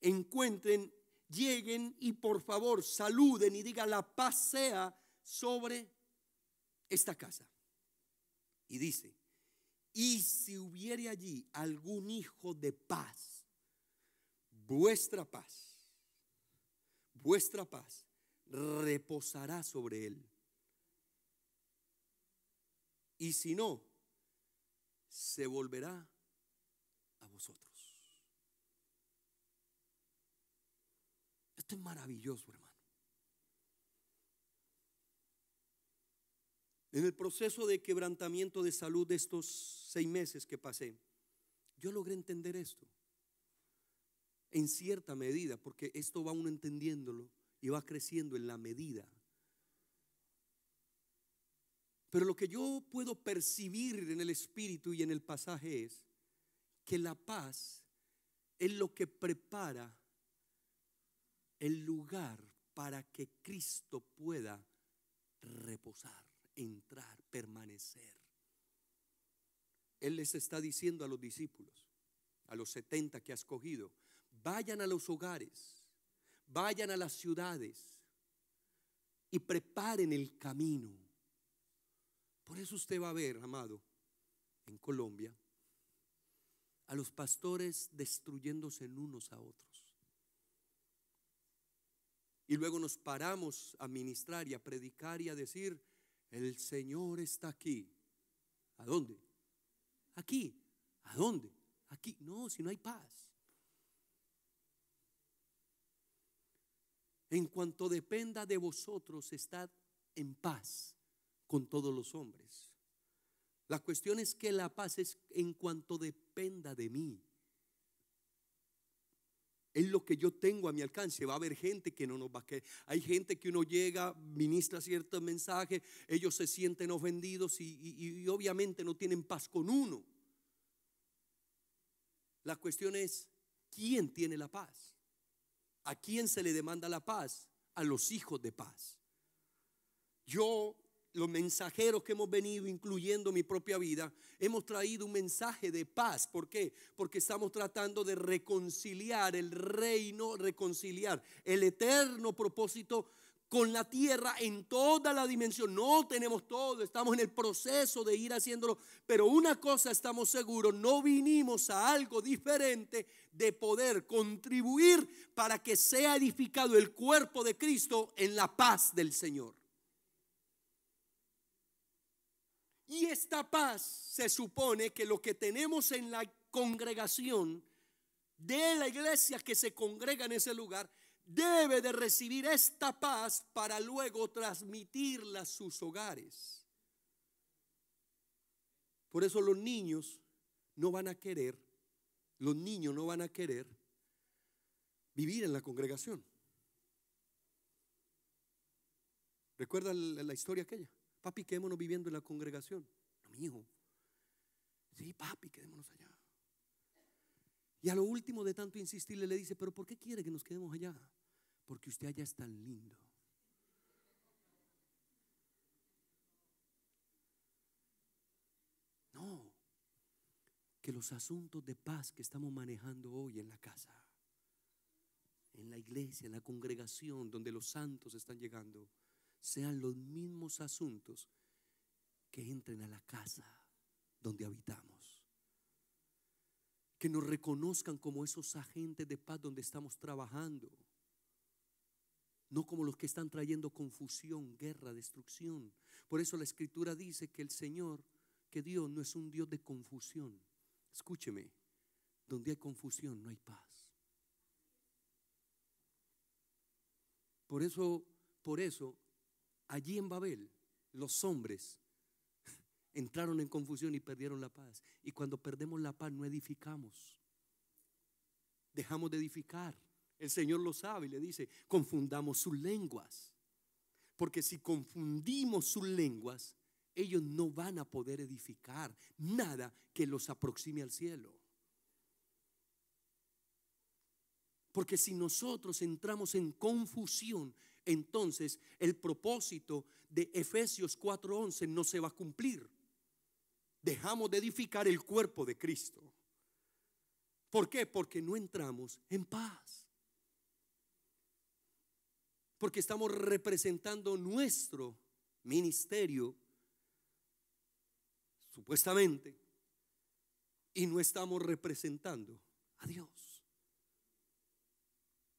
encuentren, lleguen y por favor saluden y digan la paz sea sobre esta casa. Y dice, y si hubiere allí algún hijo de paz, vuestra paz, vuestra paz reposará sobre él. Y si no, se volverá a vosotros. Esto es maravilloso, hermano. En el proceso de quebrantamiento de salud de estos seis meses que pasé, yo logré entender esto. En cierta medida, porque esto va uno entendiéndolo y va creciendo en la medida. Pero lo que yo puedo percibir en el espíritu y en el pasaje es que la paz es lo que prepara el lugar para que Cristo pueda reposar entrar, permanecer. Él les está diciendo a los discípulos, a los 70 que ha escogido, vayan a los hogares, vayan a las ciudades y preparen el camino. Por eso usted va a ver, amado, en Colombia, a los pastores destruyéndose unos a otros. Y luego nos paramos a ministrar y a predicar y a decir, el Señor está aquí. ¿A dónde? Aquí. ¿A dónde? Aquí. No, si no hay paz. En cuanto dependa de vosotros, estad en paz con todos los hombres. La cuestión es que la paz es en cuanto dependa de mí. Es lo que yo tengo a mi alcance. Va a haber gente que no nos va a querer. Hay gente que uno llega, ministra ciertos mensajes, ellos se sienten ofendidos y, y obviamente no tienen paz con uno. La cuestión es, ¿quién tiene la paz? ¿A quién se le demanda la paz? A los hijos de paz. Yo los mensajeros que hemos venido, incluyendo mi propia vida, hemos traído un mensaje de paz. ¿Por qué? Porque estamos tratando de reconciliar el reino, reconciliar el eterno propósito con la tierra en toda la dimensión. No tenemos todo, estamos en el proceso de ir haciéndolo, pero una cosa estamos seguros, no vinimos a algo diferente de poder contribuir para que sea edificado el cuerpo de Cristo en la paz del Señor. Y esta paz se supone que lo que tenemos en la congregación de la iglesia que se congrega en ese lugar debe de recibir esta paz para luego transmitirla a sus hogares. Por eso los niños no van a querer, los niños no van a querer vivir en la congregación. ¿Recuerda la historia aquella? Papi, quedémonos viviendo en la congregación. No, mi hijo. Sí, papi, quedémonos allá. Y a lo último de tanto insistirle le dice, pero ¿por qué quiere que nos quedemos allá? Porque usted allá es tan lindo. No, que los asuntos de paz que estamos manejando hoy en la casa, en la iglesia, en la congregación donde los santos están llegando, sean los mismos asuntos que entren a la casa donde habitamos. Que nos reconozcan como esos agentes de paz donde estamos trabajando. No como los que están trayendo confusión, guerra, destrucción. Por eso la escritura dice que el Señor, que Dios no es un Dios de confusión. Escúcheme, donde hay confusión no hay paz. Por eso, por eso allí en Babel los hombres (laughs) entraron en confusión y perdieron la paz. Y cuando perdemos la paz no edificamos. Dejamos de edificar. El Señor lo sabe y le dice, confundamos sus lenguas. Porque si confundimos sus lenguas, ellos no van a poder edificar nada que los aproxime al cielo. Porque si nosotros entramos en confusión, entonces el propósito de Efesios 4:11 no se va a cumplir. Dejamos de edificar el cuerpo de Cristo. ¿Por qué? Porque no entramos en paz. Porque estamos representando nuestro ministerio, supuestamente, y no estamos representando a Dios.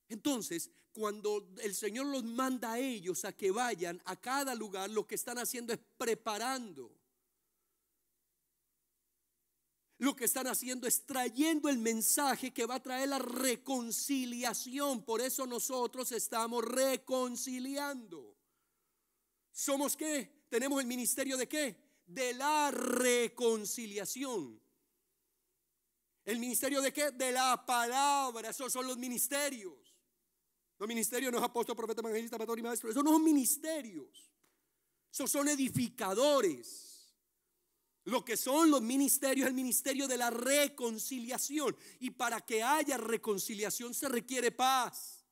Entonces, cuando el Señor los manda a ellos a que vayan a cada lugar, lo que están haciendo es preparando. Lo que están haciendo es trayendo el mensaje que va a traer la reconciliación. Por eso nosotros estamos reconciliando. ¿Somos qué? Tenemos el ministerio de qué? De la reconciliación. ¿El ministerio de qué? De la palabra. Esos son los ministerios. Los ministerios no es apóstol, profeta, evangelista, pastor y maestro. Esos no son ministerios. Esos son edificadores. Lo que son los ministerios, el ministerio de la reconciliación. Y para que haya reconciliación se requiere paz.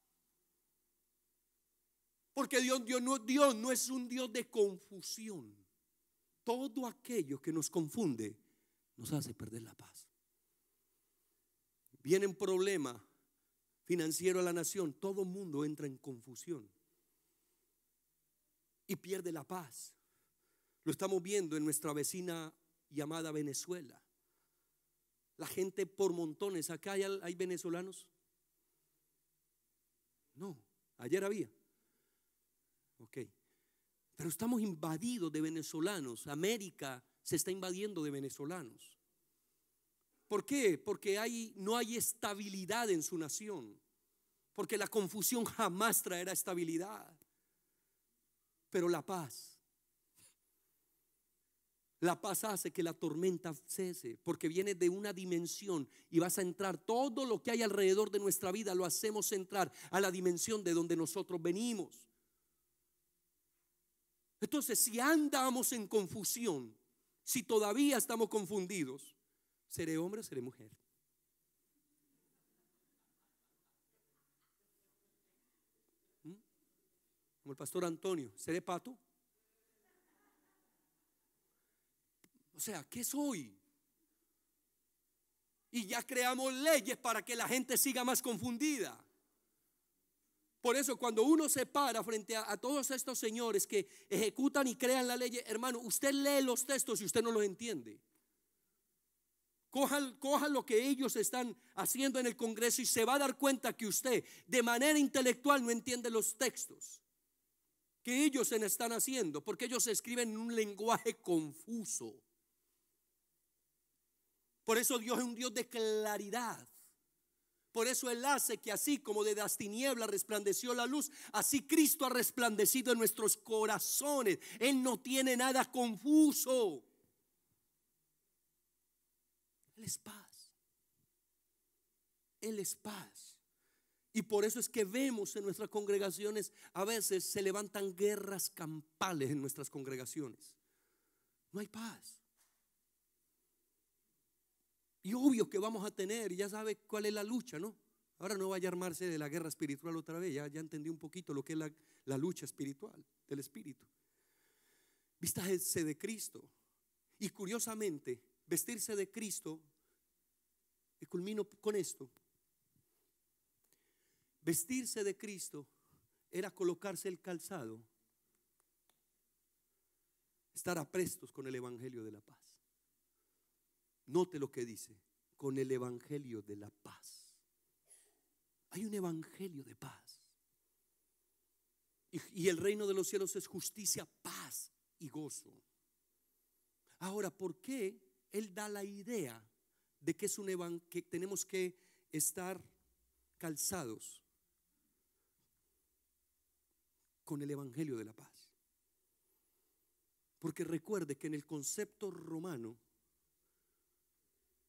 Porque no, Dios no es un Dios de confusión. Todo aquello que nos confunde nos hace perder la paz. Viene un problema financiero a la nación, todo mundo entra en confusión y pierde la paz. Lo estamos viendo en nuestra vecina llamada Venezuela. La gente por montones, acá hay, hay venezolanos. No, ayer había. Ok. Pero estamos invadidos de venezolanos. América se está invadiendo de venezolanos. ¿Por qué? Porque hay, no hay estabilidad en su nación. Porque la confusión jamás traerá estabilidad. Pero la paz, la paz hace que la tormenta cese, porque viene de una dimensión y vas a entrar. Todo lo que hay alrededor de nuestra vida lo hacemos entrar a la dimensión de donde nosotros venimos. Entonces, si andamos en confusión, si todavía estamos confundidos, ¿seré hombre o seré mujer? ¿Mm? Como el pastor Antonio, ¿seré pato? O sea, ¿qué soy? Y ya creamos leyes para que la gente siga más confundida. Por eso cuando uno se para frente a, todos estos señores que ejecutan y crean la ley, hermano, usted lee los textos y usted no los entiende. Coja, coja, lo que ellos están haciendo en el Congreso y se va a dar cuenta que usted de manera intelectual no entiende los textos que ellos se están haciendo, porque ellos escriben en un lenguaje confuso. Por eso Dios es un Dios de claridad. Por eso Él hace que así como de las tinieblas resplandeció la luz, así Cristo ha resplandecido en nuestros corazones. Él no tiene nada confuso. Él es paz. Él es paz. Y por eso es que vemos en nuestras congregaciones, a veces se levantan guerras campales en nuestras congregaciones. No hay paz. Y obvio que vamos a tener, ya sabe cuál es la lucha, ¿no? Ahora no vaya a armarse de la guerra espiritual otra vez, ya, ya entendí un poquito lo que es la, la lucha espiritual del espíritu. Vístase de Cristo. Y curiosamente, vestirse de Cristo, y culmino con esto, vestirse de Cristo era colocarse el calzado, estar aprestos con el Evangelio de la paz. Note lo que dice, con el Evangelio de la paz. Hay un Evangelio de paz. Y, el reino de los cielos es justicia, paz y gozo. Ahora, ¿por qué Él da la idea de que, es un que tenemos que estar calzados con el Evangelio de la paz? Porque recuerde que en el concepto romano,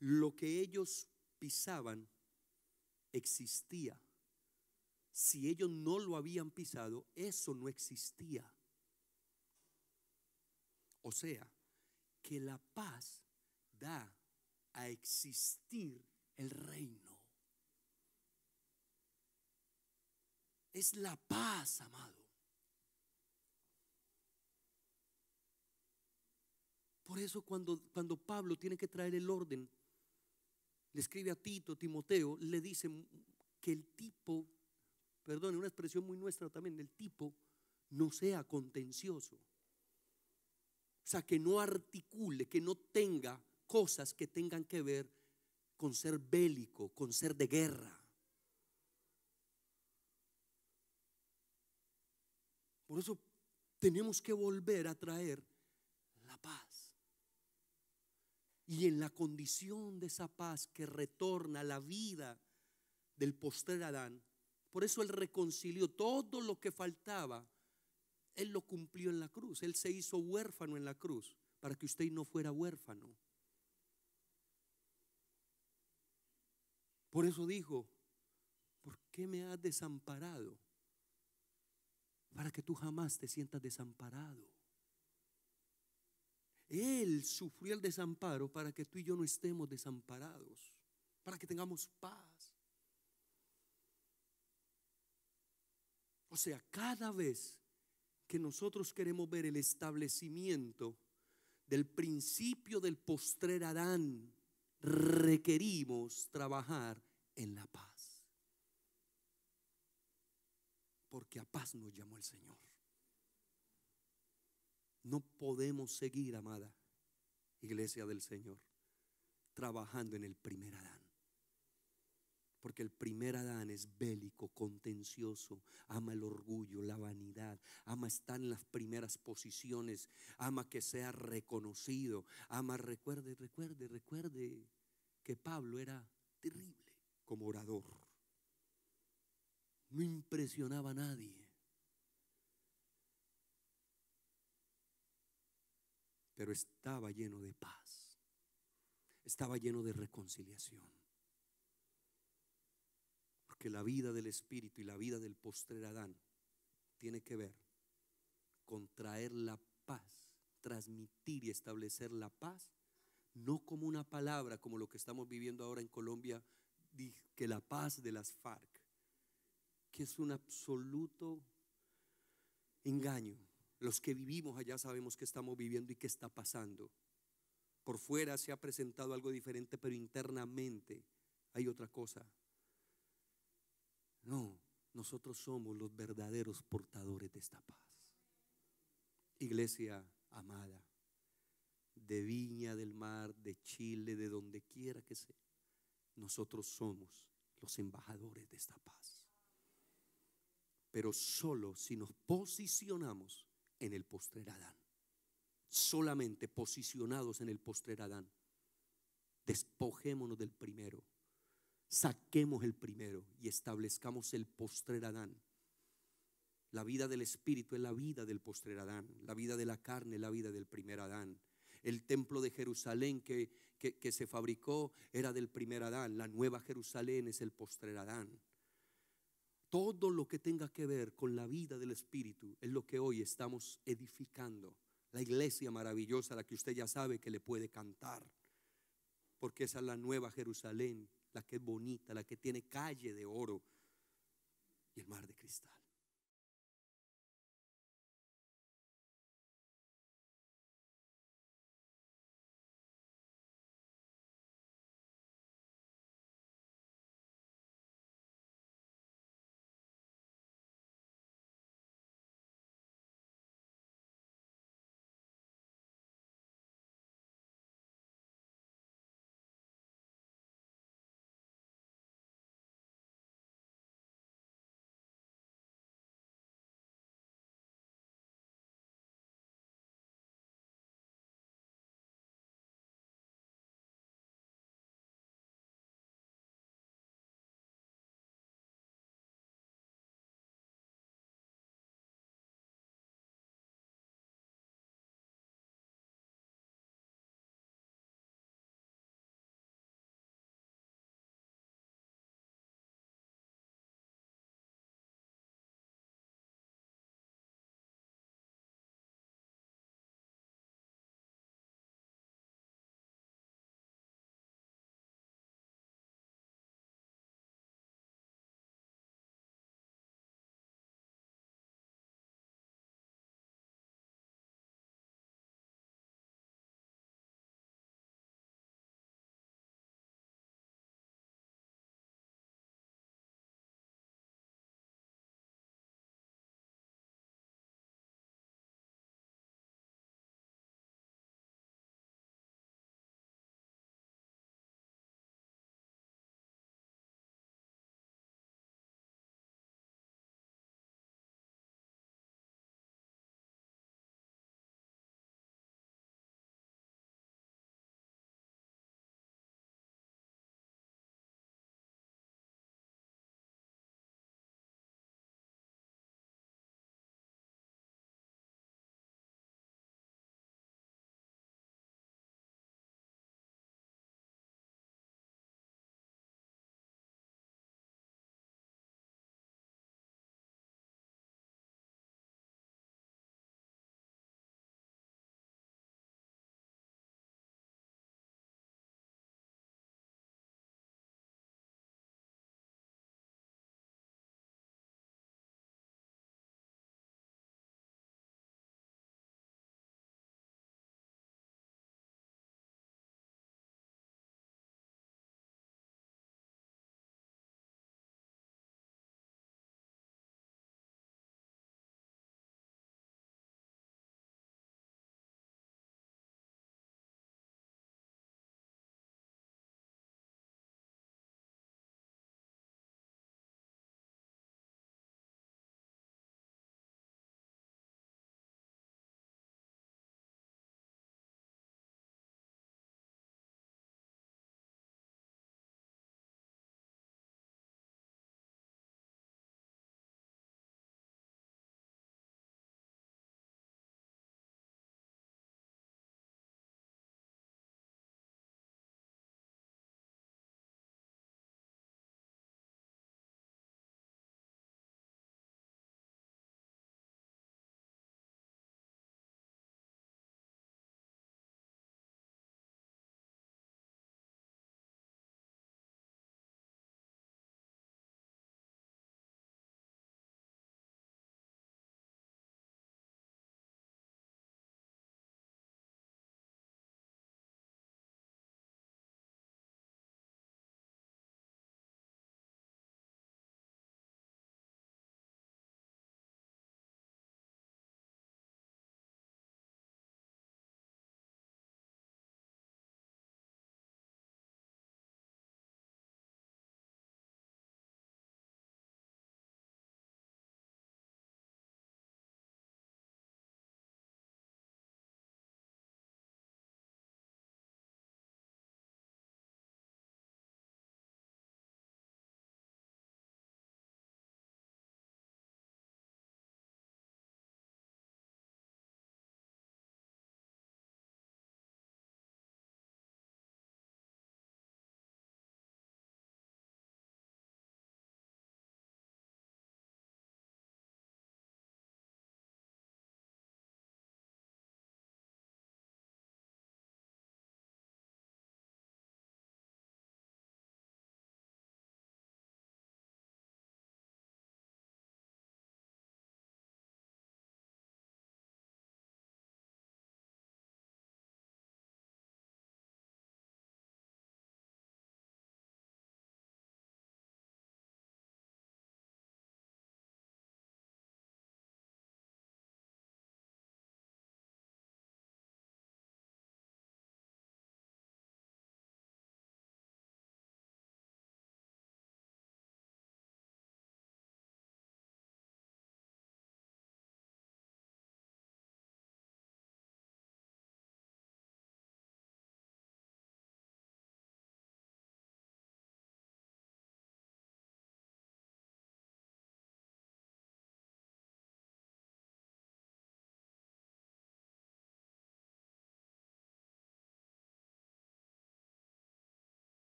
lo que ellos pisaban existía. Si ellos no lo habían pisado, eso no existía. O sea, que la paz da a existir el reino. Es la paz, amado. Por eso cuando, cuando Pablo tiene que traer el orden le escribe a Tito, Timoteo, le dice que el tipo, perdón, una expresión muy nuestra también, el tipo no sea contencioso. O sea, que no articule, que no tenga cosas que tengan que ver con ser bélico, con ser de guerra. Por eso tenemos que volver a traer la paz y en la condición de esa paz que retorna a la vida del postrer Adán. Por eso Él reconcilió todo lo que faltaba. Él lo cumplió en la cruz. Él se hizo huérfano en la cruz para que usted no fuera huérfano. Por eso dijo, ¿por qué me has desamparado? Para que tú jamás te sientas desamparado. Él sufrió el desamparo para que tú y yo no estemos desamparados, para que tengamos paz. O sea, cada vez que nosotros queremos ver el establecimiento del principio del postrer Adán, requerimos trabajar en la paz. Porque a paz nos llamó el Señor. No podemos seguir, amada iglesia del Señor, trabajando en el primer Adán. Porque el primer Adán es bélico, contencioso, ama el orgullo, la vanidad, ama estar en las primeras posiciones, ama que sea reconocido, ama, recuerde, recuerde, recuerde que Pablo era terrible como orador. no impresionaba a nadie. Pero estaba lleno de paz. Estaba lleno de reconciliación. Porque la vida del Espíritu y la vida del postrer Adán tiene que ver con traer la paz, transmitir y establecer la paz, no como una palabra como lo que estamos viviendo ahora en Colombia, que la paz de las FARC, que es un absoluto engaño. Los que vivimos allá sabemos que estamos viviendo y qué está pasando. Por fuera se ha presentado algo diferente, pero internamente hay otra cosa. No, nosotros somos los verdaderos portadores de esta paz. Iglesia amada, de Viña del Mar, de Chile, de donde quiera que sea, nosotros somos los embajadores de esta paz. Pero solo si nos posicionamos en el postrer Adán, solamente posicionados en el postrer Adán, despojémonos del primero, saquemos el primero y establezcamos el postrer Adán. La vida del Espíritu es la vida del postrer Adán, la vida de la carne es la vida del primer Adán. El templo de Jerusalén que, que, se fabricó era del primer Adán, la nueva Jerusalén es el postrer Adán. Todo lo que tenga que ver con la vida del Espíritu es lo que hoy estamos edificando. La iglesia maravillosa, la que usted ya sabe que le puede cantar, porque esa es la nueva Jerusalén, la que es bonita, la que tiene calle de oro y el mar de cristal.